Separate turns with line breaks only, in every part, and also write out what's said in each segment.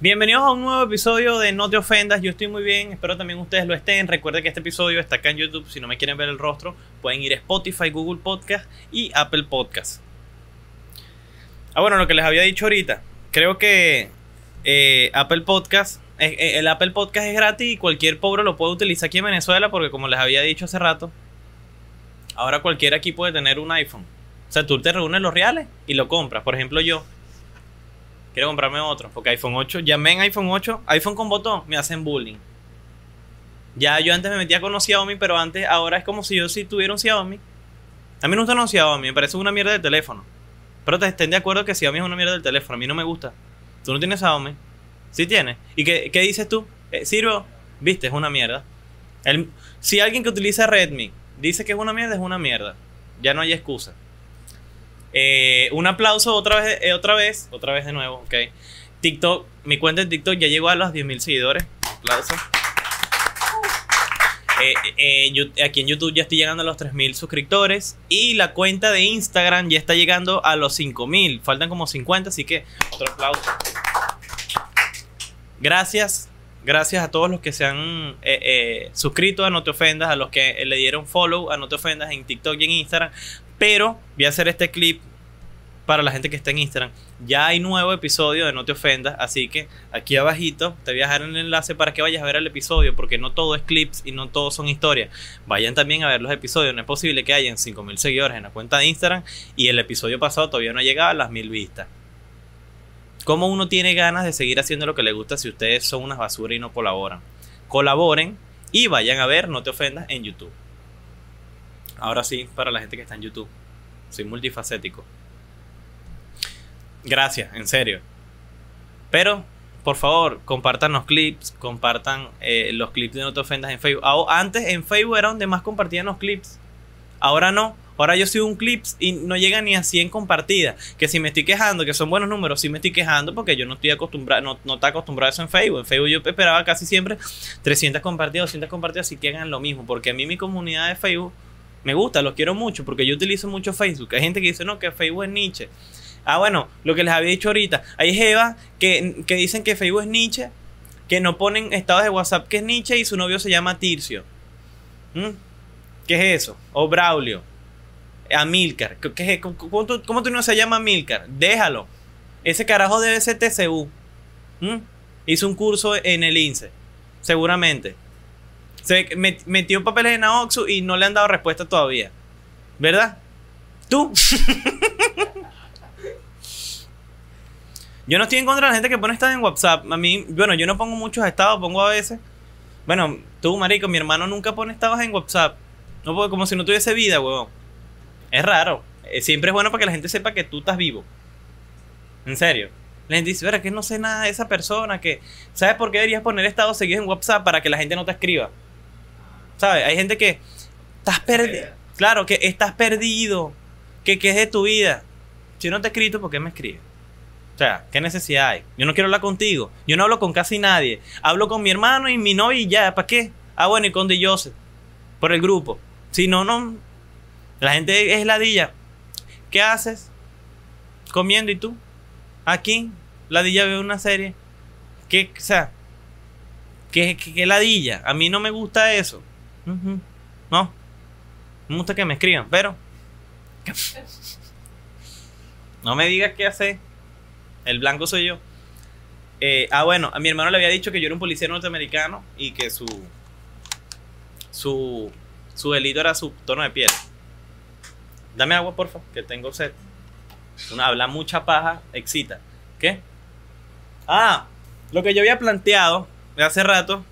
Bienvenidos a un nuevo episodio de No Te Ofendas. Yo estoy muy bien, espero también ustedes lo estén. Recuerden que este episodio está acá en YouTube. Si no me quieren ver el rostro, pueden ir a Spotify, Google Podcast y Apple Podcast. Ah, bueno, lo que les había dicho ahorita. Creo que eh, Apple Podcast, eh, eh, el Apple Podcast es gratis y cualquier pobre lo puede utilizar aquí en Venezuela porque como les había dicho hace rato, ahora cualquiera aquí puede tener un iPhone. O sea, tú te reúnes los reales y lo compras. Por ejemplo, yo quiero comprarme otro, porque iPhone 8, llamé en iPhone 8, iPhone con botón, me hacen bullying. Ya yo antes me metía con los Xiaomi, pero antes, ahora es como si yo sí tuviera un Xiaomi. A mí no me un Xiaomi, me parece una mierda de teléfono. Pero te estén de acuerdo que Xiaomi es una mierda del teléfono, a mí no me gusta. Tú no tienes Xiaomi. Sí tienes. ¿Y qué, qué dices tú? Eh, ¿Sirvo? Viste, es una mierda. El, si alguien que utiliza Redmi dice que es una mierda, es una mierda. Ya no hay excusa. Eh, un aplauso otra vez, eh, otra vez, otra vez de nuevo, ok. TikTok, mi cuenta de TikTok ya llegó a los 10.000 seguidores. Aplauso. Eh, aquí en YouTube ya estoy llegando a los 3.000 suscriptores. Y la cuenta de Instagram ya está llegando a los 5.000. Faltan como 50, así que otro aplauso. Gracias. Gracias a todos los que se han suscrito a No Te Ofendas, a los que le dieron follow a No Te Ofendas en TikTok y en Instagram. Pero voy a hacer este clip para la gente que está en Instagram. Ya hay nuevo episodio de No Te Ofendas, así que aquí abajito te voy a dejar el enlace para que vayas a ver el episodio, porque no todo es clips y no todos son historias. Vayan también a ver los episodios, no es posible que hayan 5.000 seguidores en la cuenta de Instagram y el episodio pasado todavía no ha llegado a las 1.000 vistas. ¿Cómo uno tiene ganas de seguir haciendo lo que le gusta si ustedes son unas basuras y no colaboran? Colaboren y vayan a ver No Te Ofendas en YouTube. Ahora sí, para la gente que está en YouTube. Soy multifacético. Gracias, en serio. Pero, por favor, compartan los clips, compartan eh, los clips de No Te Ofendas en Facebook. antes en Facebook era donde más compartían los clips. Ahora no. Ahora yo sigo un clips y no llega ni a 100 compartidas. Que si me estoy quejando, que son buenos números, sí me estoy quejando porque yo no estoy acostumbrado, no, no está acostumbrado a eso en Facebook. En Facebook yo esperaba casi siempre 300 compartidas, 200 compartidas y que hagan lo mismo. Porque a mí mi comunidad de Facebook me gusta, los quiero mucho porque yo utilizo mucho Facebook. Hay gente que dice, no, que Facebook es Nietzsche. Ah, bueno, lo que les había dicho ahorita. Hay Jeva que, que dicen que Facebook es Nietzsche, que no ponen estados de WhatsApp que es Nietzsche y su novio se llama Tircio. ¿Mm? ¿Qué es eso? O Braulio. Amilcar. ¿Qué es, ¿Cómo, tú, no se llama Amilcar? Déjalo. Ese carajo debe ser TCU. ¿Mm? Hizo un curso en el INSE. Seguramente. Se metió papeles en Aoxu y no le han dado respuesta todavía. ¿Verdad? ¿Tú? yo no estoy en contra de la gente que pone estados en WhatsApp. A mí, bueno, yo no pongo muchos estados, pongo a veces. Bueno, tú, marico, mi hermano nunca pone estados en WhatsApp. No puedo, como si no tuviese vida, huevón. Es raro. Eh, siempre es bueno para que la gente sepa que tú estás vivo. En serio. La gente dice, verá que no sé nada de esa persona, que... ¿Sabes por qué deberías poner estados seguidos en WhatsApp para que la gente no te escriba? ¿Sabes? Hay gente que estás perdido. Claro, que estás perdido. Que, que es de tu vida. Si no te he escrito, ¿por qué me escribes? O sea, ¿qué necesidad hay? Yo no quiero hablar contigo. Yo no hablo con casi nadie. Hablo con mi hermano y mi novia y ya. ¿Para qué? Ah, bueno, y con De Joseph. Por el grupo. Si no, no. La gente es ladilla. ¿Qué haces? Comiendo y tú. Aquí, ladilla ve una serie. ¿Qué, o sea, ¿qué, qué ladilla? A mí no me gusta eso. No. Me gusta que me escriban, pero. No me digas qué hacer. El blanco soy yo. Eh, ah, bueno, a mi hermano le había dicho que yo era un policía norteamericano y que su. Su. Su delito era su tono de piel. Dame agua, porfa, que tengo sed. Una habla mucha paja, excita. ¿Qué? Ah, lo que yo había planteado hace rato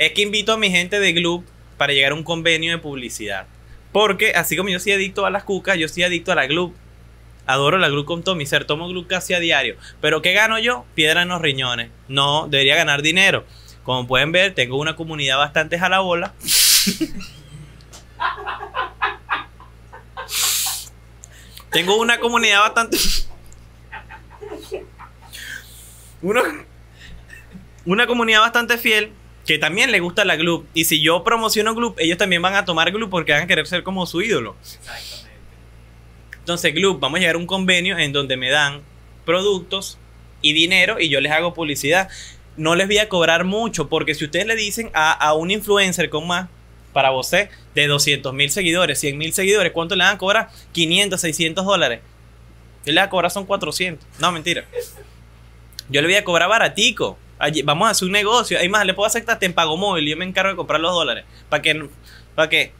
es que invito a mi gente de Gloop para llegar a un convenio de publicidad. Porque así como yo soy adicto a las cucas, yo soy adicto a la Gloop. Adoro la Gloop con todo mi ser. Tomo Gloop casi a diario. Pero ¿qué gano yo? Piedra en los riñones. No, debería ganar dinero. Como pueden ver, tengo una comunidad bastante jalabola. tengo una comunidad bastante... una, una comunidad bastante fiel que también le gusta la Gloop. Y si yo promociono Gloop, ellos también van a tomar Gloop porque van a querer ser como su ídolo. Exactamente. Entonces, Gloop, vamos a llegar a un convenio en donde me dan productos y dinero y yo les hago publicidad. No les voy a cobrar mucho porque si ustedes le dicen a, a un influencer con más, para vos, de 200 mil seguidores, 100 mil seguidores, ¿cuánto le van a cobrar? 500, 600 dólares. Yo le voy a cobrar son 400. No, mentira. Yo le voy a cobrar baratico. Vamos a hacer un negocio. Hay más, le puedo hacer hasta en pago móvil. Yo me encargo de comprar los dólares. ¿Para que ¿Para qué?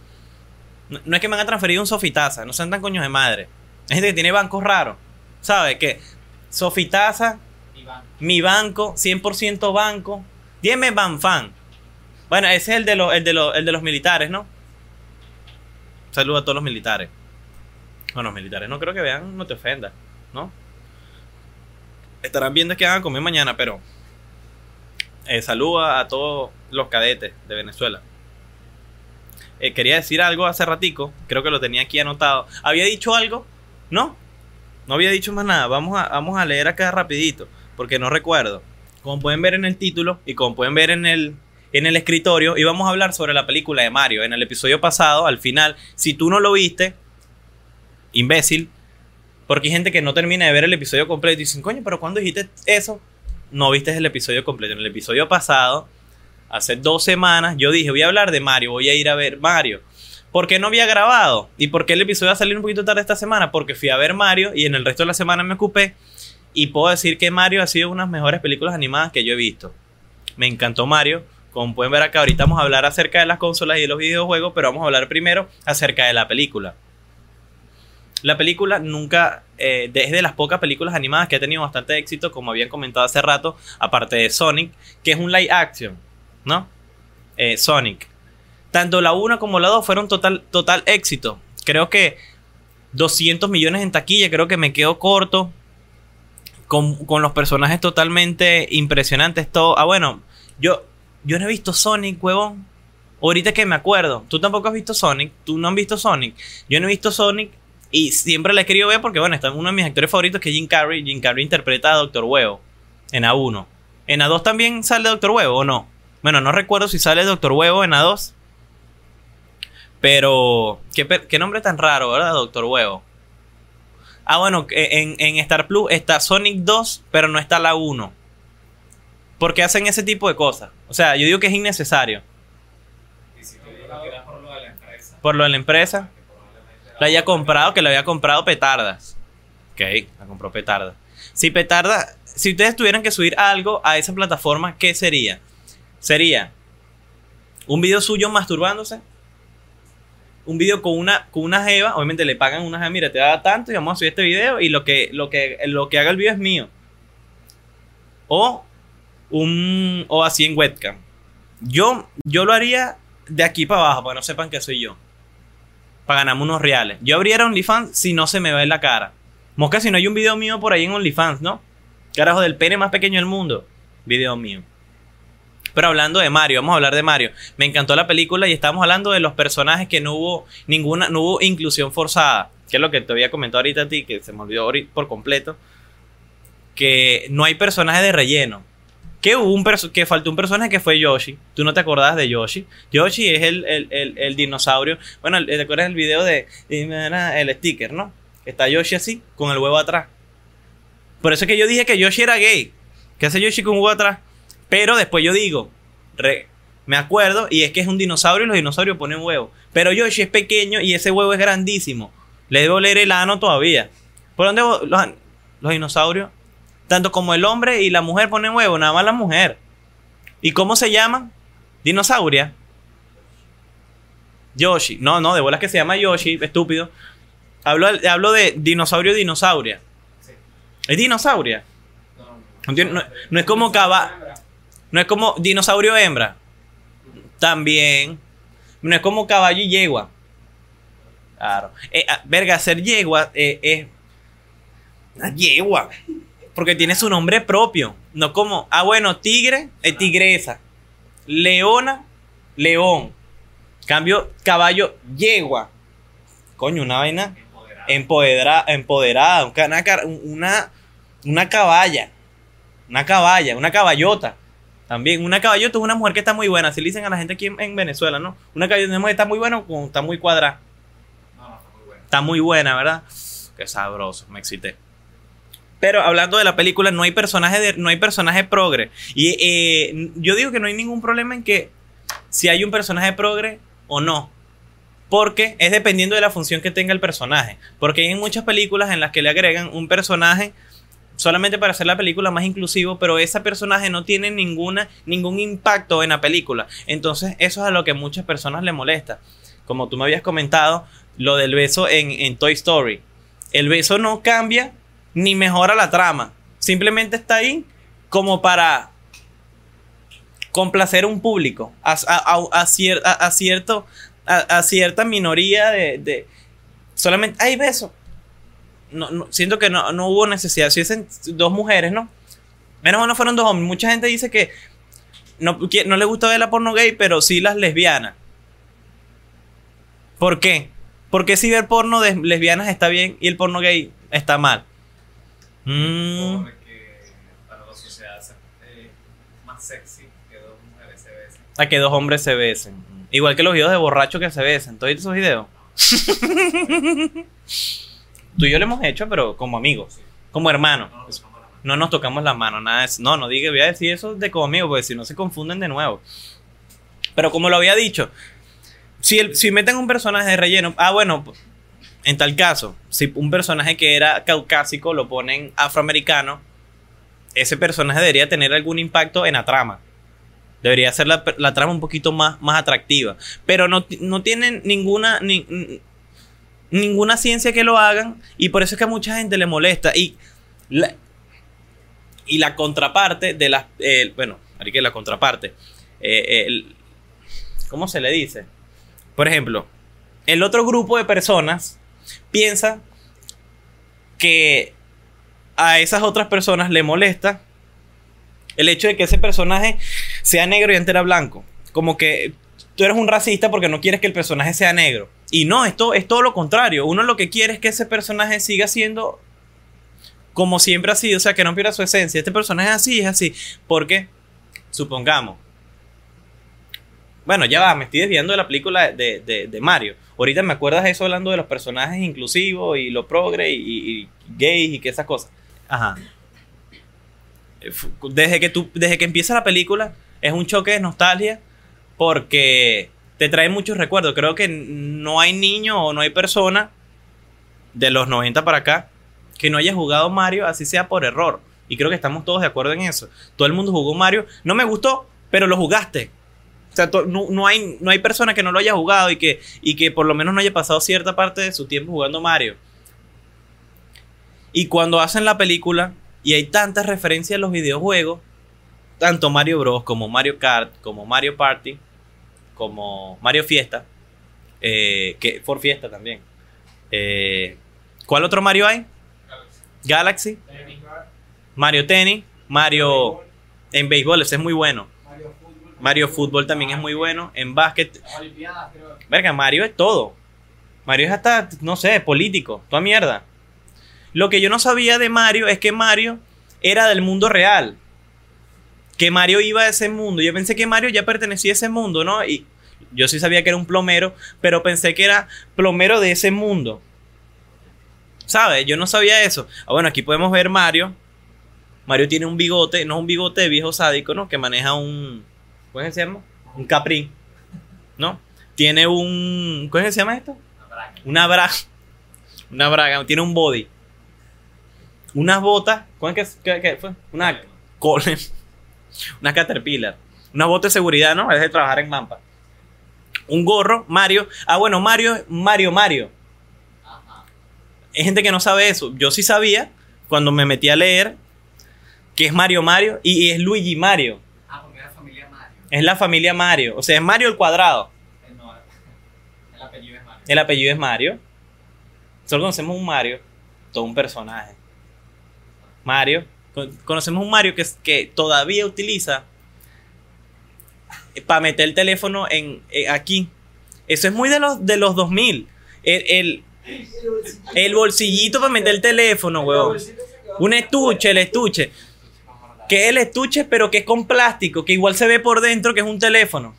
No, es que me han transferido un Sofitaza. No sean tan coños de madre. Hay gente que tiene bancos raros. ¿Sabe? Que Sofitaza, mi banco, 100% banco. Dime Banfan. Bueno, ese es el de, los, el, de los, el de los militares, ¿no? Saludo a todos los militares. Bueno, los militares no creo que vean, no te ofendas, ¿no? Estarán viendo que van a comer mañana, pero eh, saludo a todos los cadetes de Venezuela. Eh, quería decir algo hace ratico, creo que lo tenía aquí anotado. ¿Había dicho algo? ¿No? No había dicho más nada. Vamos a, vamos a leer acá rapidito, porque no recuerdo. Como pueden ver en el título y como pueden ver en el, en el escritorio, íbamos a hablar sobre la película de Mario. En el episodio pasado, al final, si tú no lo viste, imbécil, porque hay gente que no termina de ver el episodio completo y dicen, coño, pero cuando dijiste eso? No viste el episodio completo. En el episodio pasado hace dos semanas, yo dije, voy a hablar de Mario, voy a ir a ver Mario. ¿Por qué no había grabado? ¿Y por qué el episodio va a salir un poquito tarde esta semana? Porque fui a ver Mario y en el resto de la semana me ocupé. Y puedo decir que Mario ha sido una de las mejores películas animadas que yo he visto. Me encantó Mario. Como pueden ver acá, ahorita vamos a hablar acerca de las consolas y de los videojuegos, pero vamos a hablar primero acerca de la película. La película nunca, eh, es de las pocas películas animadas que ha tenido bastante éxito, como habían comentado hace rato, aparte de Sonic, que es un live action ¿no? Eh, Sonic. Tanto la 1 como la 2 fueron total, total éxito. Creo que 200 millones en taquilla, creo que me quedo corto. Con, los personajes totalmente impresionantes. Todo. Ah, bueno, yo, yo no he visto Sonic, huevón. Ahorita que me acuerdo, tú tampoco has visto Sonic, tú no has visto Sonic. Yo no he visto Sonic y siempre la he querido ver porque, bueno, está uno de mis actores favoritos que es Jim Carrey. Jim Carrey interpreta a Doctor Huevo en A1. ¿En A2 también sale Doctor Huevo o no? Bueno, no recuerdo si sale Doctor Huevo en A2. Pero, ¿qué, nombre tan raro, ¿verdad? Doctor Huevo. Ah, bueno, en, en, Star Plus está Sonic 2, pero no está la 1. ¿Por qué hacen ese tipo de cosas? O sea, yo digo que es innecesario. por lo de la empresa? La haya comprado, que la había comprado Petardas. Ok, la compró Petarda. Si Petarda, si ustedes tuvieran que subir algo a esa plataforma, ¿qué sería? sería un video suyo masturbándose, un video con una, con una jeva, obviamente le pagan una jeva, mira, te da tanto y vamos a subir este video y lo que, lo que, lo que haga el video es mío. O un, o así en webcam. Yo, yo lo haría de aquí para abajo, para que no sepan que soy yo. Para ganarme unos reales. Yo abriera OnlyFans si no se me ve la cara. Mosca, si no hay un video mío por ahí en OnlyFans, ¿no? Carajo, del pene más pequeño del mundo. Video mío. Pero hablando de Mario, vamos a hablar de Mario. Me encantó la película y estamos hablando de los personajes que no hubo ninguna, no hubo inclusión forzada. Que es lo que te había comentado ahorita a ti, que se me olvidó por completo. Que no hay personajes de relleno. Que hubo un que faltó un personaje que fue Yoshi. Tú no te acordabas de Yoshi. Yoshi es el, el, dinosaurio. Bueno, ¿te acuerdas del video de el sticker, no? Está Yoshi así, con el huevo atrás. Por eso es que yo dije que Yoshi era gay. ¿Qué hace Yoshi con un huevo atrás? Pero después yo digo, me acuerdo, y es que es un dinosaurio y los dinosaurios ponen huevo. Pero Yoshi es pequeño y ese huevo es grandísimo. Le debo leer el ano todavía. ¿Por dónde los dinosaurios? Tanto como el hombre y la mujer ponen huevo, nada más la mujer. ¿Y cómo se llaman? Dinosauria. Yoshi. No, no, de bolas que se llama Yoshi, estúpido. Hablo, hablo de dinosaurio dinosauria. ¿Es dinosauria? No, no es como cava. No es como dinosaurio hembra. También. No es como caballo y yegua. Claro. Eh, ah, verga, ser yegua eh, es. una yegua. Porque tiene su nombre propio. No como. Ah, bueno, tigre es tigresa. Leona, león. Cambio, caballo, yegua. Coño, una vaina empoderada. Empoderada. Una, una, una caballa. Una caballa, una caballota. También, una caballota es una mujer que está muy buena. Así le dicen a la gente aquí en, Venezuela, ¿no? Una caballota está muy buena o está muy cuadrada. No, no, está muy buena. Está muy buena, ¿verdad? Qué sabroso, me excité. Pero hablando de la película, no hay personaje de, no hay personaje progre. Y eh, yo digo que no hay ningún problema en que si hay un personaje progre o no. Porque es dependiendo de la función que tenga el personaje. Porque hay muchas películas en las que le agregan un personaje solamente para hacer la película más inclusivo, pero ese personaje no tiene ninguna, ningún impacto en la película. Entonces, eso es a lo que muchas personas le molesta. Como tú me habías comentado, lo del beso en, en Toy Story. El beso no cambia ni mejora la trama. Simplemente está ahí como para complacer a un público, a, cierta minoría de, Solamente hay besos. No, siento que no, hubo necesidad. Si dicen dos mujeres, ¿no? Menos no fueron dos hombres. Mucha gente dice que no, no le gusta ver la porno gay, pero sí las lesbianas. ¿Por qué? Porque si ver porno de lesbianas está bien y el porno gay está mal.
Mm. Porque para la sociedad es eh, más sexy que dos mujeres se besen.
A que dos hombres se besen. Igual que los videos de borrachos que se besen. ¿Todos esos videos? Tú y yo lo hemos hecho, pero como amigos. Como hermanos. No, nos tocamos la mano, nada de eso. No, no diga, voy a decir eso de como amigos, porque si no se confunden de nuevo. Pero como lo había dicho, si, el, si meten un personaje de relleno, ah, bueno, en tal caso, si un personaje que era caucásico lo ponen afroamericano, ese personaje debería tener algún impacto en la trama. Debería ser la, trama un poquito más, más atractiva. Pero no, no tienen ninguna, ninguna ciencia que lo hagan. Y por eso es que a mucha gente le molesta. Y la, y la contraparte de las. bueno, aquí la contraparte. Eh, ¿Cómo se le dice? Por ejemplo, el otro grupo de personas piensa que a esas otras personas le molesta el hecho de que ese personaje sea negro y antes era blanco. Como que tú eres un racista porque no quieres que el personaje sea negro. Y no, esto es todo lo contrario. Uno lo que quiere es que ese personaje siga siendo como siempre ha sido, o sea, que no pierda su esencia. Este personaje es así, es así. Porque, supongamos, bueno, ya va, me estoy desviando de la película de, Mario. Ahorita me acuerdas de eso hablando de los personajes inclusivos y lo progre y, gays y que esas cosas. Ajá. Desde que, tú, desde que empieza la película es un choque de nostalgia porque te trae muchos recuerdos. Creo que no hay niño o no hay persona de los 90 para acá que no haya jugado Mario, así sea por error. Y creo que estamos todos de acuerdo en eso. Todo el mundo jugó Mario. No me gustó, pero lo jugaste. O sea, no, hay, no hay persona que no lo haya jugado y que, y que por lo menos no haya pasado cierta parte de su tiempo jugando Mario. Y cuando hacen la película y hay tantas referencias a los videojuegos, tanto Mario Bros. como Mario Kart, como Mario Party, como Mario Fiesta, eh, que por Fiesta también. Eh, ¿Cuál otro Mario hay? Galaxy. Mario Tennis. Mario en béisbol, ese es muy bueno. Mario Fútbol también es muy bueno. En básquet. Verga, Mario es todo. Mario es hasta, no sé, político. Toda mierda. Lo que yo no sabía de Mario es que Mario era del mundo real. Que Mario iba a ese mundo. Yo pensé que Mario ya pertenecía a ese mundo, ¿no? Y yo sí sabía que era un plomero, pero pensé que era plomero de ese mundo. ¿Sabes? Yo no sabía eso. Ah, bueno, aquí podemos ver Mario. Mario tiene un bigote, no un bigote de viejo sádico, ¿no? Que maneja un, ¿Cómo se llama? Un capri. ¿No? Tiene un. ¿Cómo se llama esto? Una braga. Una braga. Tiene un body. Unas botas. ¿Cuál es que, fue? Una. Una caterpillar. Una bota de seguridad, ¿no? Es de trabajar en Mampa. Un gorro, Mario. Ah, bueno, Mario, Mario, Mario. Hay gente que no sabe eso. Yo sí sabía cuando me metí a leer que es Mario Mario y es Luigi Mario. Es la familia Mario. O sea, es Mario el cuadrado.
Eh, no, el apellido es Mario.
El apellido es Mario. Solo conocemos un Mario, todo un personaje. Mario. Conocemos un Mario que, que todavía utiliza para meter el teléfono en, eh, aquí. Eso es muy de los, de los 2000. El, el, el bolsillito para meter el teléfono, weón. Un estuche, el estuche que es el estuche, pero que es con plástico, que igual se ve por dentro que es un teléfono.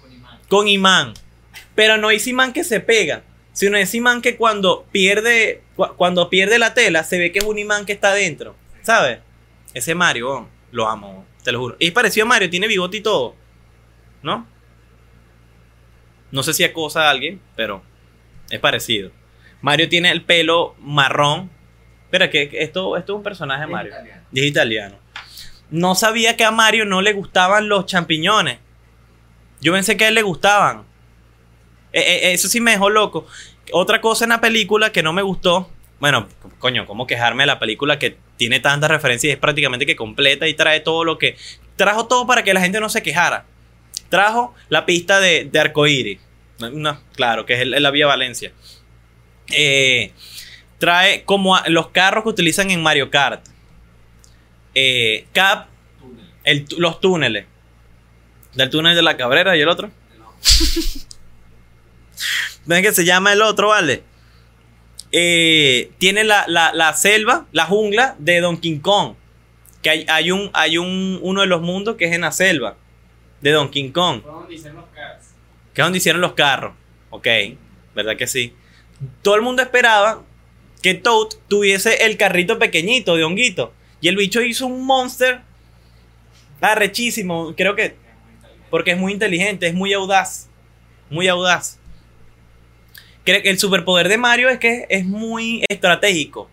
Con imán. Pero no es imán que se pega, sino es imán que cuando pierde, cuando pierde la tela, se ve que es un imán que está dentro. ¿Sabes? Ese Mario, lo amo, te lo juro. Es parecido a Mario, tiene bigote y todo. ¿No? No sé si acosa a alguien, pero es parecido. Mario tiene el pelo marrón. Espera, que esto, esto es un personaje de Mario.
italiano.
Y es italiano. No sabía que a Mario no le gustaban los champiñones. Yo pensé que a él le gustaban. Eh, eh, eso sí me dejó loco. Otra cosa en la película que no me gustó. Bueno, coño, ¿cómo quejarme de la película que tiene tantas referencias y es prácticamente que completa y trae todo lo que. Trajo todo para que la gente no se quejara. Trajo la pista de, de arcoíris. No, claro, que es la vía Valencia. Eh, trae como los carros que utilizan en Mario Kart. Eh, Cap, el los túneles. Del túnel de la Cabrera y el otro. ¿Ven que se llama el otro, vale? Eh, tiene la, la- la selva, la jungla de Donkey Kong. Que hay, hay un, hay un, uno de los mundos que es en la selva de Donkey Kong.
Fue donde hicieron los cars.
Que es donde hicieron los carros. Ok, ¿verdad que sí? Todo el mundo esperaba que Toad tuviese el carrito pequeñito de honguito. Y el bicho hizo un monster arrechísimo. Creo que porque es muy inteligente, es muy audaz. Muy audaz. Creo que el superpoder de Mario es que es muy estratégico.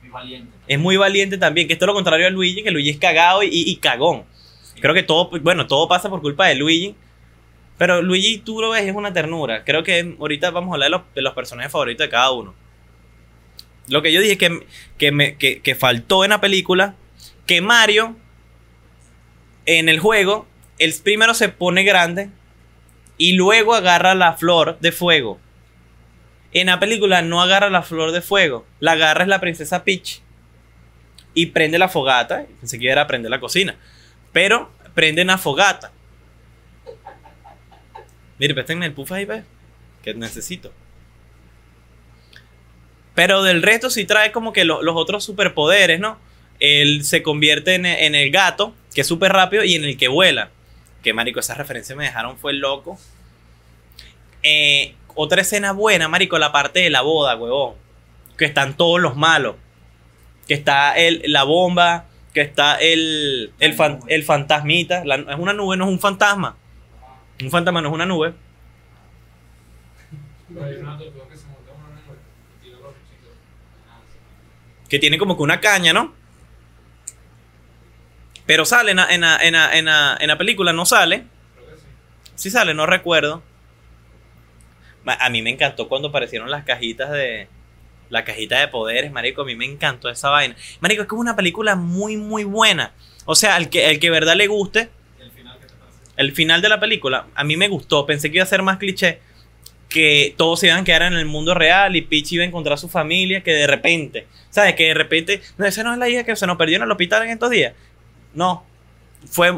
Muy valiente.
Es muy valiente también. Que esto es lo contrario a Luigi, que Luigi es cagado y, y cagón. Creo que todo, bueno, todo pasa por culpa de Luigi. Pero Luigi, tú lo ves, es una ternura. Creo que ahorita vamos a hablar de los, de los personajes favoritos de cada uno. Lo que yo dije que, que, que, faltó en la película, que Mario, en el juego, el primero se pone grande y luego agarra la flor de fuego. En la película no agarra la flor de fuego, la agarra es la princesa Peach y prende la fogata. Pensé que era prender la cocina, pero prende una fogata. Mire, préstenme el puff ahí, ve, que necesito. Pero del resto sí trae como que lo- los otros superpoderes, ¿no? Él se convierte en, en el gato, que es súper rápido, y en el que vuela. Que marico, esas referencias me dejaron fue loco. Eh, otra escena buena, marico, la parte de la boda, huevón. Que están todos los malos. Que está el, la bomba, que está el, el, fan- el fantasmita. La- es una nube, no es un fantasma. Un fantasma no es una nube.
Pero hay una tortuga que se monta en una nube y tira los bichitos. Ah, sí.
Que tiene como que una caña, ¿no? Pero sale en la, película, no sale.
Creo que sí.
Sí sale, no recuerdo. A mí me encantó cuando aparecieron las cajitas de... La cajita de poderes, marico. A mí me encantó esa vaina. Marico, es como una película muy, muy buena. O sea, el que, el que verdad le guste,
¿Y el final qué te
el final de la película, a mí me gustó. Pensé que iba a ser más cliché. Que todos se iban a quedar en el mundo real y Peach iba a encontrar a su familia. Que de repente, ¿sabes? Que de repente, no, esa no es la hija que se nos perdió en el hospital en estos días. No. Fue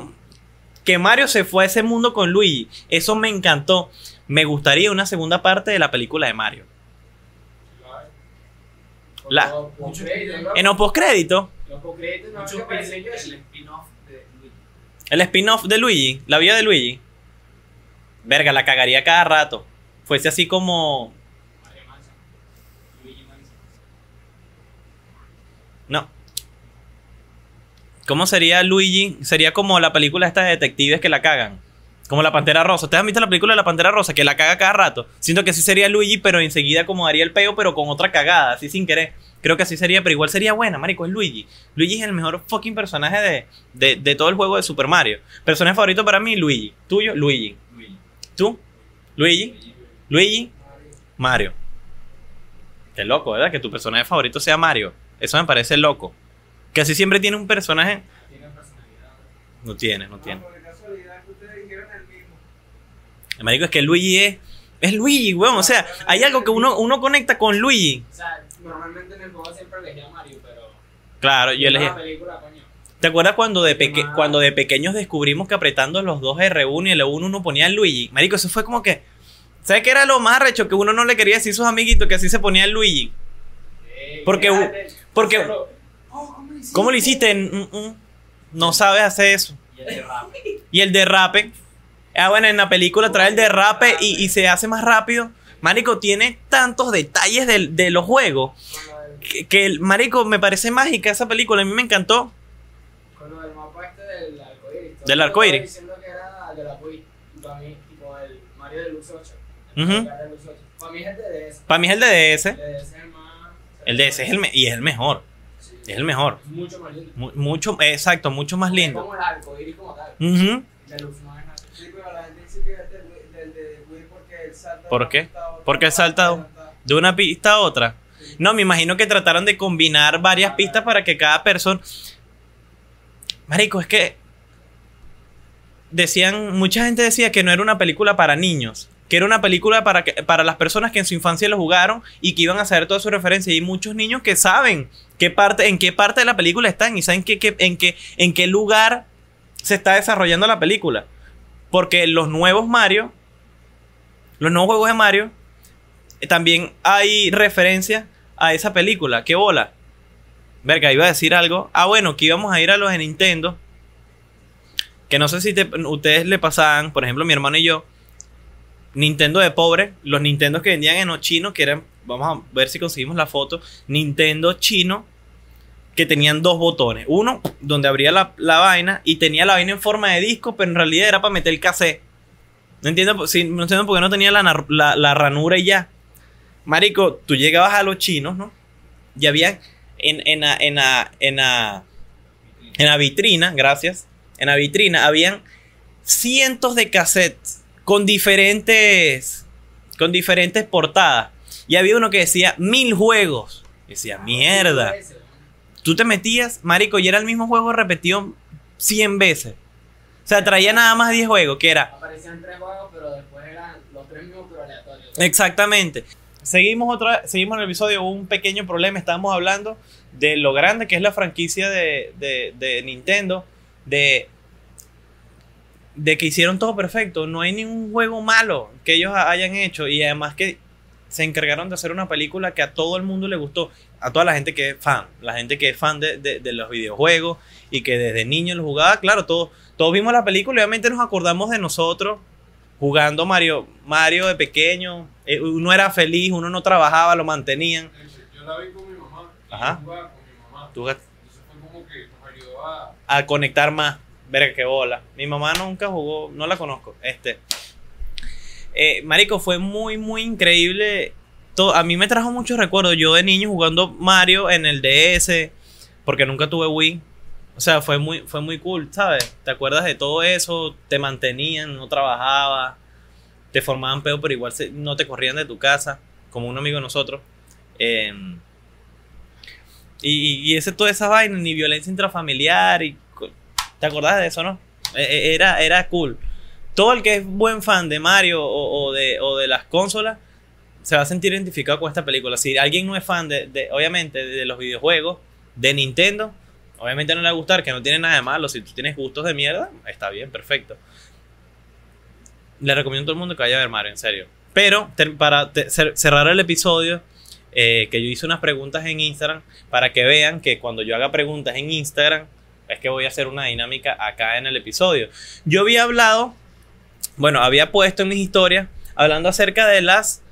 que Mario se fue a ese mundo con Luigi. Eso me encantó. Me gustaría una segunda parte de la película de Mario. La-. En los postcréditos,
el spin-off de Luigi,
la vida de Luigi. Verga, la cagaría cada rato. Fuese así como. No. ¿Cómo sería Luigi? Sería como la película esta de detectives que la cagan. Como la Pantera Rosa. ¿Ustedes han visto la película de la Pantera Rosa? Que la caga cada rato. Siento que así sería Luigi, pero enseguida como daría el peo, pero con otra cagada, así sin querer. Creo que así sería, pero igual sería buena, marico. Es Luigi. Luigi es el mejor fucking personaje de, de, de todo el juego de Super Mario. Personaje favorito para mí, Luigi. Tuyo, Luigi.
Luigi.
¿Tú? Luigi.
Luigi.
Luigi. Mario. Qué loco, ¿verdad? Que tu personaje favorito sea Mario. Eso me parece loco. Que así siempre tiene un personaje.
Tiene personalidad.
No tiene, no tiene.
el
marico es que Luigi es. Es Luigi, weón. O sea, hay algo que uno, uno conecta con Luigi.
O sea, normalmente en el juego siempre elegía a Mario, pero.
Claro, yo elegí. ¿Te acuerdas cuando de, peque- cuando de pequeños descubrimos que apretando los dos R1 y L1 uno ponía a Luigi? Marico, eso fue como que. ¿Sabes qué era lo más arrecho? Que uno no le quería decir a sus amiguitos que así se ponía el Luigi. Porque- porque-
¿cómo lo hiciste?
No sabes hacer eso.
Y el
derrape. Ah, bueno, en la película trae el derrape y, y se hace más rápido. Marico, tiene tantos detalles de, los juegos que, que el marico me parece mágica esa película, a mí me encantó.
Con lo del mapa este del arcoíris.
Del arcoíris.
diciendo que era de la Wii. Y para mí, tipo el Mario Deluxe 8. 8. Para mí es el de DS.
Para mí es el de DS.
El es el más.
El DS es el me- y es el mejor.
Sí.
Es el mejor.
Es mucho más lindo.
Mu- mucho, exacto, mucho más
Es
lindo.
como el arcoíris como tal.
Ujú.
Deluxe no es nada.
Sí, pero la gente dice que es del Wii- del de Wii porque él salta.
¿Por qué? Porque él salta- De una pista a otra. No, me imagino que trataron de combinar varias pistas para que cada persona. Marico, es que. Decían. Mucha gente decía que no era una película para niños. Que era una película para, que, para las personas que en su infancia lo jugaron y que iban a saber toda su referencia. Y hay muchos niños que saben qué parte, en qué parte de la película están y saben qué, en, qué, en qué lugar se está desarrollando la película. Porque los nuevos Mario, los nuevos juegos de Mario, eh, también hay referencias a esa película. ¿Qué bola? Verga, iba a decir algo. Ah, bueno, que íbamos a ir a los de Nintendo. Que no sé si te- ustedes le pasaban, por ejemplo, mi hermano y yo. Nintendo de pobre, los Nintendos que vendían en los chinos, que eran, vamos a ver si conseguimos la foto, Nintendo chino, que tenían dos botones. Uno donde abría la, la vaina y tenía la vaina en forma de disco, pero en realidad era para meter el cassette. No entiendo, no entiendo por qué no tenía la, la- la ranura y ya. Marico, tú llegabas a los chinos, ¿no? Y había en, en, la, en, la, en, la, en la vitrina, gracias, en la vitrina habían cientos de cassettes con diferentes, con diferentes portadas. Y había uno que decía mil juegos. Y decía, mierda. Tú te metías, marico, y era el mismo juego repetido 100 veces. O sea, traía nada más 10 juegos, que era
Aparecían tres juegos, pero después eran los tres mismos, pero aleatorios.
Exactamente. Seguimos otra seguimos en el episodio, hubo un pequeño problema, estábamos hablando de lo grande que es la franquicia de, de- de Nintendo, de, de que hicieron todo perfecto, no hay ningún juego malo que ellos ha- hayan hecho y además que se encargaron de hacer una película que a todo el mundo le gustó, a toda la gente que es fan, la gente que es fan de, de- de los videojuegos y que desde niño lo jugaba, claro, todos, todos vimos la película y obviamente nos acordamos de nosotros jugando Mario, Mario de pequeño, eh, uno era feliz, uno no trabajaba, lo mantenían.
Yo la vi con mi mamá.
Ajá.
yo jugaba con mi mamá.
Tú gas-
Entonces fue como que nos ayudó a.
a conectar más. Verga, qué bola. Mi mamá nunca jugó, no la conozco. Este. Eh, marico, fue muy, muy increíble. Todo, a mí me trajo muchos recuerdos. Yo de niño jugando Mario en el DS, porque nunca tuve Wii. O sea, fue muy, fue muy cool, ¿sabes? ¿Te acuerdas de todo eso? Te mantenían, no trabajaba, te formaban pedo, pero igual se- no te corrían de tu casa, como un amigo de nosotros. Em, y, y ese, toda esa vaina, ni violencia intrafamiliar. ¿Te acordás de eso, no? E- e- Era, era cool. Todo el que es buen fan de Mario o, de, o de las consolas se va a sentir identificado con esta película. Si alguien no es fan de, obviamente, de los videojuegos, de Nintendo, obviamente no le va a gustar, que no tiene nada de malo. Si tú tienes gustos de mierda, está bien, perfecto. Le recomiendo a todo el mundo que vaya a ver Mario, en serio. Pero para cerrar el episodio, eh, que yo hice unas preguntas en Instagram para que vean que cuando yo haga preguntas en Instagram es que voy a hacer una dinámica acá en el episodio. Yo había hablado, bueno, había puesto en mis historias hablando acerca de las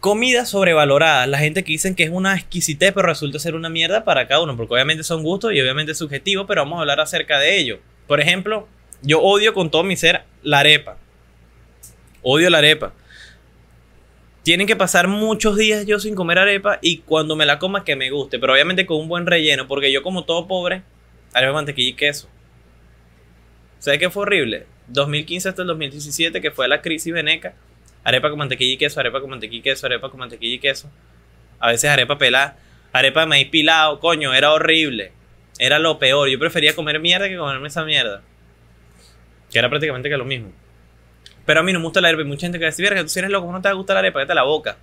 comidas sobrevaloradas. La gente que dicen que es una exquisitez, pero resulta ser una mierda para cada uno, porque obviamente son gustos y obviamente es subjetivo, pero vamos a hablar acerca de ello. Por ejemplo, yo odio con todo mi ser la arepa. Odio la arepa. Tienen que pasar muchos días yo sin comer arepa y cuando me la coma que me guste, pero obviamente con un buen relleno, porque yo como todo pobre, arepa, mantequilla y queso. ¿Sabes qué fue horrible? 2015 hasta el 2017, que fue la crisis veneca, arepa con mantequilla y queso, arepa con mantequilla y queso, arepa con mantequilla y queso. A veces arepa pelada, arepa de maíz pilado, coño, era horrible. Era lo peor. Yo prefería comer mierda que comerme esa mierda. Que era prácticamente que lo mismo. Pero a mí no me gusta la arepa. Y mucha gente que dice, verga, tú si eres loco, ¿cómo no te va a gustar la arepa? Vete la boca.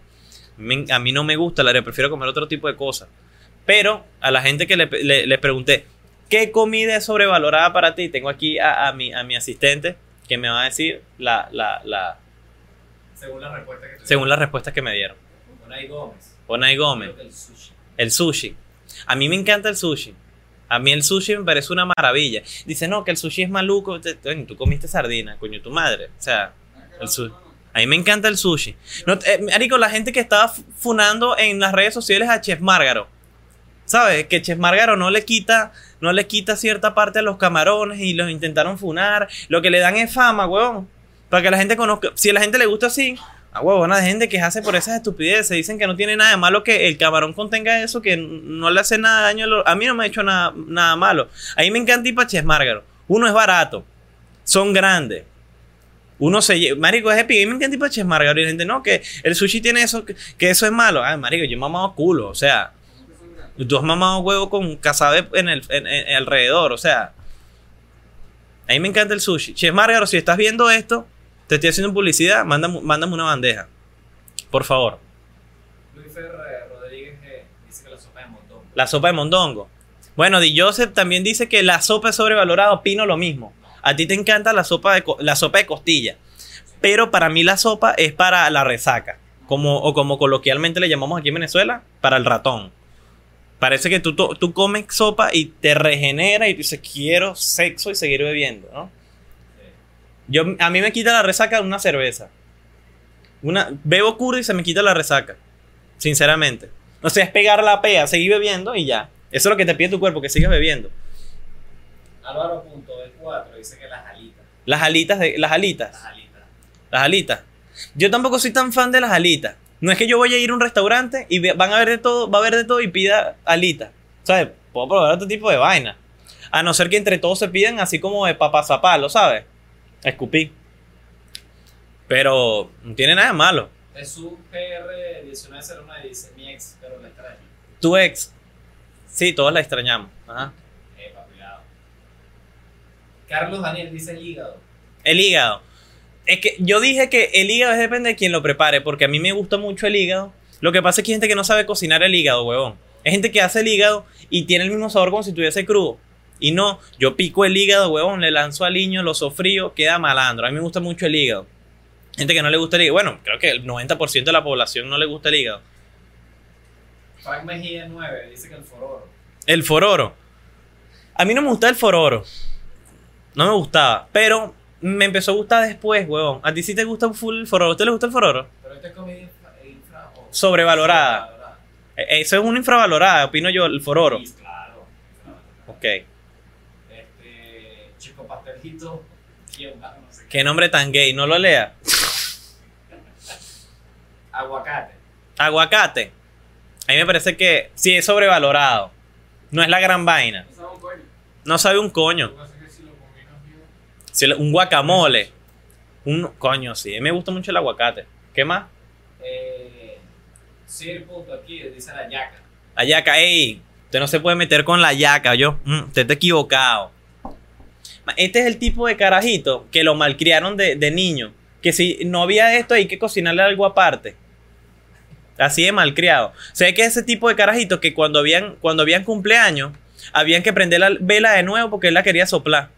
A mí no me gusta la arepa, prefiero comer otro tipo de cosas. Pero a la gente que le, le- le pregunté, ¿qué comida es sobrevalorada para ti? Tengo aquí a, a mi, a mi asistente que me va a decir la, la, la,
Según la respuesta que
según las respuestas que me dieron.
Unai Gómez.
Onay Gómez,
el sushi.
el sushi. A mí me encanta el sushi. A mí el sushi me parece una maravilla. Dice, no, que el sushi es maluco. Tú comiste sardina, coño, tu madre. O sea, el sushi. A mí me encanta el sushi. No, eh, marico, la gente que estaba fu- funando en las redes sociales a Chef Márgaro. ¿Sabes? Que Chef Márgaro no le quita, no le quita cierta parte a los camarones y los intentaron funar. Lo que le dan es fama, huevón. Para que la gente conozca. Si a la gente le gusta así, a huevón, hay gente que hace por esas estupideces. Dicen que no tiene nada de malo que el camarón contenga eso, que no le hace nada de daño. a mí no me ha hecho nada, nada malo. A mí me encanta Chef Márgaro. Uno es barato. Son grandes. Uno se Marico, es épico. A mí me encanta Chef Márgaro. Y la gente, no, que el sushi tiene eso, que, eso es malo. Ay, marico, yo he mamado culo. O sea, tú has mamado huevo con casabe en el en- alrededor. O sea, a mí me encanta el sushi. Chef Márgaro, si estás viendo esto, te estoy haciendo publicidad, mándame, mándame una bandeja. Por favor.
Luis Ferrer Rodríguez eh, dice que la sopa de montón.
La sopa de mondongo. Bueno, Di Joseph también dice que la sopa es sobrevalorada. Opino lo mismo. A ti te encanta la sopa de, la sopa de costilla. Pero para mí la sopa es para la resaca. Como, o como coloquialmente le llamamos aquí en Venezuela, para el ratón. Parece que tú, tú comes sopa y te regenera y tú dices, quiero sexo y seguir bebiendo, ¿no? Yo, a mí me quita la resaca una cerveza. Una, bebo curdo y se me quita la resaca. Sinceramente. O sea, es pegar la pea, seguir bebiendo y ya. Eso es lo que te pide tu cuerpo, que sigas bebiendo.
Álvaro.b4 dice que las alitas.
Las alitas de. Las alitas.
Las alitas.
Las alitas. Yo tampoco soy tan fan de las alitas. No es que yo voy a ir a un restaurante y van a ver de todo, va a haber de todo y pida alitas. ¿Sabes? Puedo probar otro tipo de vaina. A no ser que entre todos se pidan así como de papazapalo, ¿sabes? Escupí. Pero no tiene nada de malo.
Jesús PR1901 dice mi ex, pero la extraño.
Tu ex. Sí, todos la extrañamos. Ajá.
Epa, cuidado. Carlos Daniel dice el hígado.
El hígado. Es que yo dije que el hígado es depende de quien lo prepare, porque a mí me gusta mucho el hígado. Lo que pasa es que hay gente que no sabe cocinar el hígado, huevón. Hay gente que hace el hígado y tiene el mismo sabor como si estuviese crudo. Y no, yo pico el hígado, huevón, le lanzo al niño, lo sofrío, queda malandro. A mí me gusta mucho el hígado. Gente que no le gusta el hígado. Bueno, creo que el 90% de la población no le gusta el hígado.
Frank Mejía 9 dice que el fororo.
El fororo. A mí no me gusta el fororo. No me gustaba. Pero me empezó a gustar después, huevón. ¿A ti sí te gusta full el fororo? ¿A usted le gusta el fororo?
Pero esta es comida infra, infra o
Sobrevalorada.
sobrevalorada.
Eh, Eso es una infravalorada, opino yo, el fororo.
Sí, claro.
Ok.
Este, Chico Pastelito, no sé qué.
Qué nombre tan gay, no lo lea.
Aguacate.
Aguacate. A mí me parece que sí es sobrevalorado. No es la gran vaina.
No sabe un coño.
No sabe un coño.
Lo que pasa es que si lo combinas bien,
Si un guacamole. Un coño, sí. Me gusta mucho el aguacate. ¿Qué más?
Eh, punto aquí dice la yaca.
La yaca, ey. Usted no se puede meter con la yaca, yo. Mm, usted está equivocado. Este es el tipo de carajito que lo malcriaron de, de niño. Que si no había esto, hay que cocinarle algo aparte. Así de malcriado. Sea, que ese tipo de carajitos que cuando habían, cuando habían cumpleaños, habían que prender la vela de nuevo porque él la quería soplar.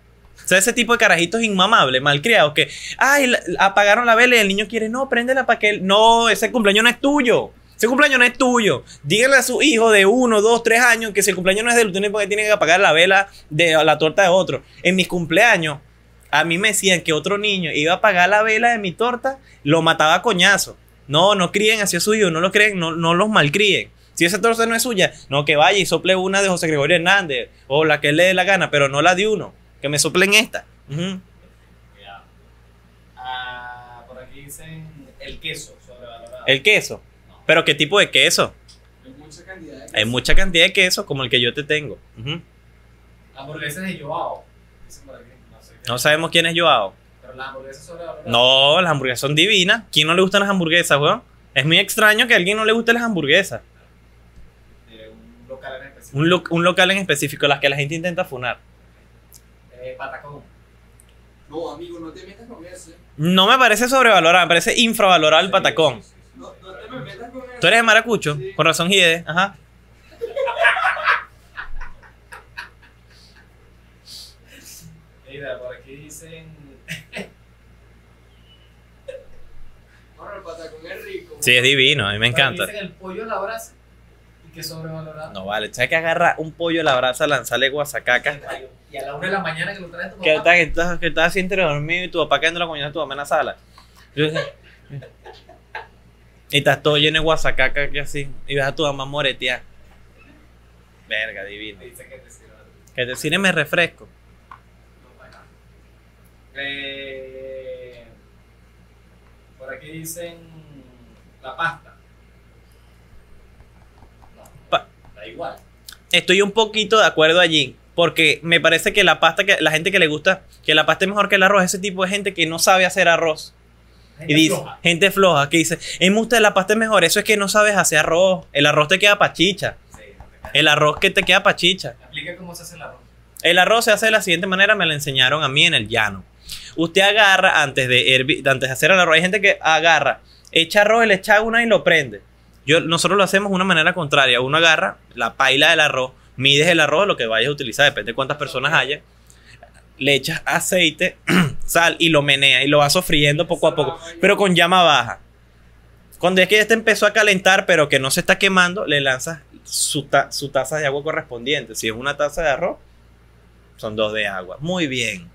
O sea, ese tipo de carajitos inmamables, malcriados, que, ay, apagaron la vela y el niño quiere, no, préndela para que él. No, ese cumpleaños no es tuyo. Ese cumpleaños no es tuyo. Díganle a su hijo de uno, dos, tres años que si el cumpleaños no es de él, usted porque tiene que apagar la vela de la torta de otro. En mis cumpleaños, a mí me decían que otro niño iba a apagar la vela de mi torta, lo mataba a coñazo. No, no críen hacia su hijo, no lo creen, no, no los malcríen. Si esa torta no es suya, no que vaya y sople una de José Gregorio Hernández o la que él le dé la gana, pero no la de uno. Que me soplen esta.
Cuidado. Ah, por aquí dicen el queso sobrevalorado.
El queso. Pero ¿qué tipo de queso?
Hay mucha cantidad de
Hay mucha cantidad de queso como el que yo te tengo. Ujú.
Hamburguesas de Joao. Dicen por aquí. No sé.
No sabemos quién es Joao.
Pero las hamburguesas sobrevaloradas.
No, las hamburguesas son divinas. ¿Quién no le gustan las hamburguesas, weón? Es muy extraño que a alguien no le guste las hamburguesas.
De un local en específico.
Un, lo- un local en específico, las que la gente intenta funar.
Eh, patacón.
No, amigo, no te metas con ese.
No me parece sobrevalorado, me parece infravalorado el patacón.
No, no te me metas con ese.
¿Tú eres de maracucho?
Sí.
Con razón, Gide. Ajá.
Mira, por aquí dicen.
Bueno, el patacón es rico.
Sí, es divino, a mí me encanta.
Dicen el pollo a la brasa. Que sobrevalorado.
No vale, ¿sabes que agarra un pollo a la brasa, lanzarle guasacaca?
Y a la una de la mañana que lo traes tu
Que
papá.
estás, que estás, que estás entre dormido y tu papá cayendo la coñada tu mamá en la sala. Y estás todo lleno de guasacaca que así. Y ves a tu mamá moretear. Verga, divino.
Dice que te sirva.
Que te sirve me refresco.
No. Eh, por aquí dicen la pasta. No, Igual.
Estoy un poquito de acuerdo allí. Porque me parece que la pasta, que la gente que le gusta, que la pasta es mejor que el arroz, ese tipo de gente que no sabe hacer arroz.
Gente
Y dice,
floja.
gente floja, que dice, es usted la pasta es mejor, eso es que no sabes hacer arroz. El arroz te queda pachicha.
Sí, no.
El arroz que te queda pachicha.
Explica cómo se hace el arroz.
El arroz se hace de la siguiente manera, me lo enseñaron a mí en el llano. Usted agarra antes de, antes de hacer el arroz. Hay gente que agarra, echa arroz, le echa una y lo prende. Yo, nosotros lo hacemos de una manera contraria. Uno agarra la paila del arroz, mides el arroz, lo que vayas a utilizar, depende de cuántas personas haya. Le echas aceite, sal y lo menea y lo vas sofriendo poco a poco, pero con llama baja. Cuando es que este empezó a calentar, pero que no se está quemando, le lanzas su, ta- su taza de agua correspondiente. Si es una taza de arroz, son dos de agua. Muy bien.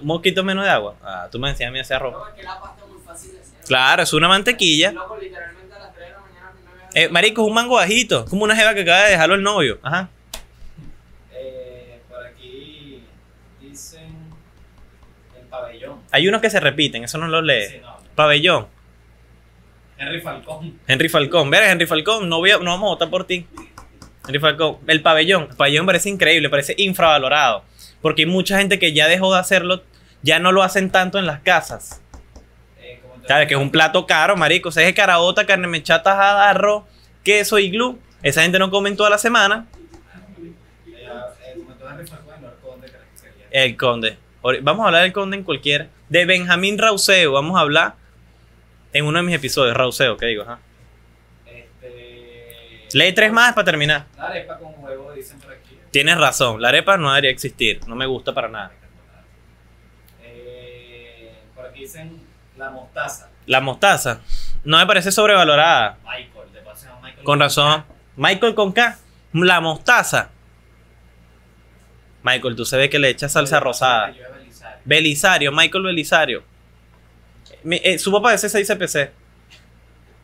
Un poquito menos de agua. Ah, tú me decías a mí ese arroz.
No, que la pasta es muy fácil de hacer.
Claro, es una mantequilla.
Loco, literalmente a las 3 de la mañana primero voy a
Eh,
hacer-
marico, es un mango bajito. Como una jeva que acaba de dejarlo el novio. Ajá.
Eh, por aquí dicen el pabellón.
Hay unos que se repiten, eso no lo
Sí,
lee.
no.
Pabellón.
Henry Falcón.
Henry Falcón. Verga, Henry Falcón, no, voy a- no vamos a votar por ti. Henry Falcón. El pabellón. El pabellón parece increíble, parece infravalorado. Porque hay mucha gente que ya dejó de hacerlo, ya no lo hacen tanto en las casas.
Eh,
¿Sabes? Que es un plato caro, marico. O sea, es caraota, carne mechata, tajada, arroz, queso y glue. Esa gente no come en toda la semana.
Eh, eh, el conde
Vamos a hablar del conde en cualquiera. De Benjamín Rauseo, vamos a hablar en uno de mis episodios. Rauseo, ¿qué digo? Ajá.
Este,
Lee tres más para terminar.
La arepa con huevo, dicen por aquí.
Tienes razón, la arepa no debería existir. No me gusta para nada.
Eh, por aquí dicen la mostaza.
La mostaza no me parece sobrevalorada.
Michael, de paso se Michael.
Con razón. Michael con K. La mostaza. Michael, tú sabes que le echas salsa rosada.
Belisario.
Belisario, Michael Belisario. Eh, su papá de C6CPC.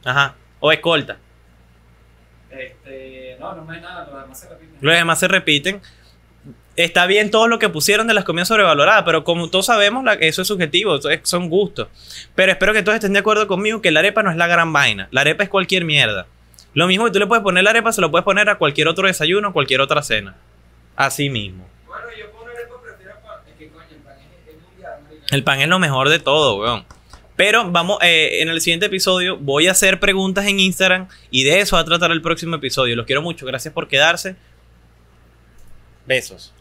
Ajá. O escolta.
Este, no, no es nada, lo demás se repite.
Los demás se repiten. Está bien todo lo que pusieron de las comidas sobrevaloradas, pero como todos sabemos, la- eso es subjetivo, eso es- son gustos. Pero espero que todos estén de acuerdo conmigo que la arepa no es la gran vaina. La arepa es cualquier mierda. Lo mismo que tú le puedes poner la arepa, se lo puedes poner a cualquier otro desayuno, cualquier otra cena. Así mismo.
Bueno, yo pongo arepa, prefiero pan. Es que coño, el pan es, es mundial.
El pan es lo mejor de todo, weón. Pero vamos, eh, en el siguiente episodio voy a hacer preguntas en Instagram y de eso va a tratar el próximo episodio. Los quiero mucho, gracias por quedarse. Besos.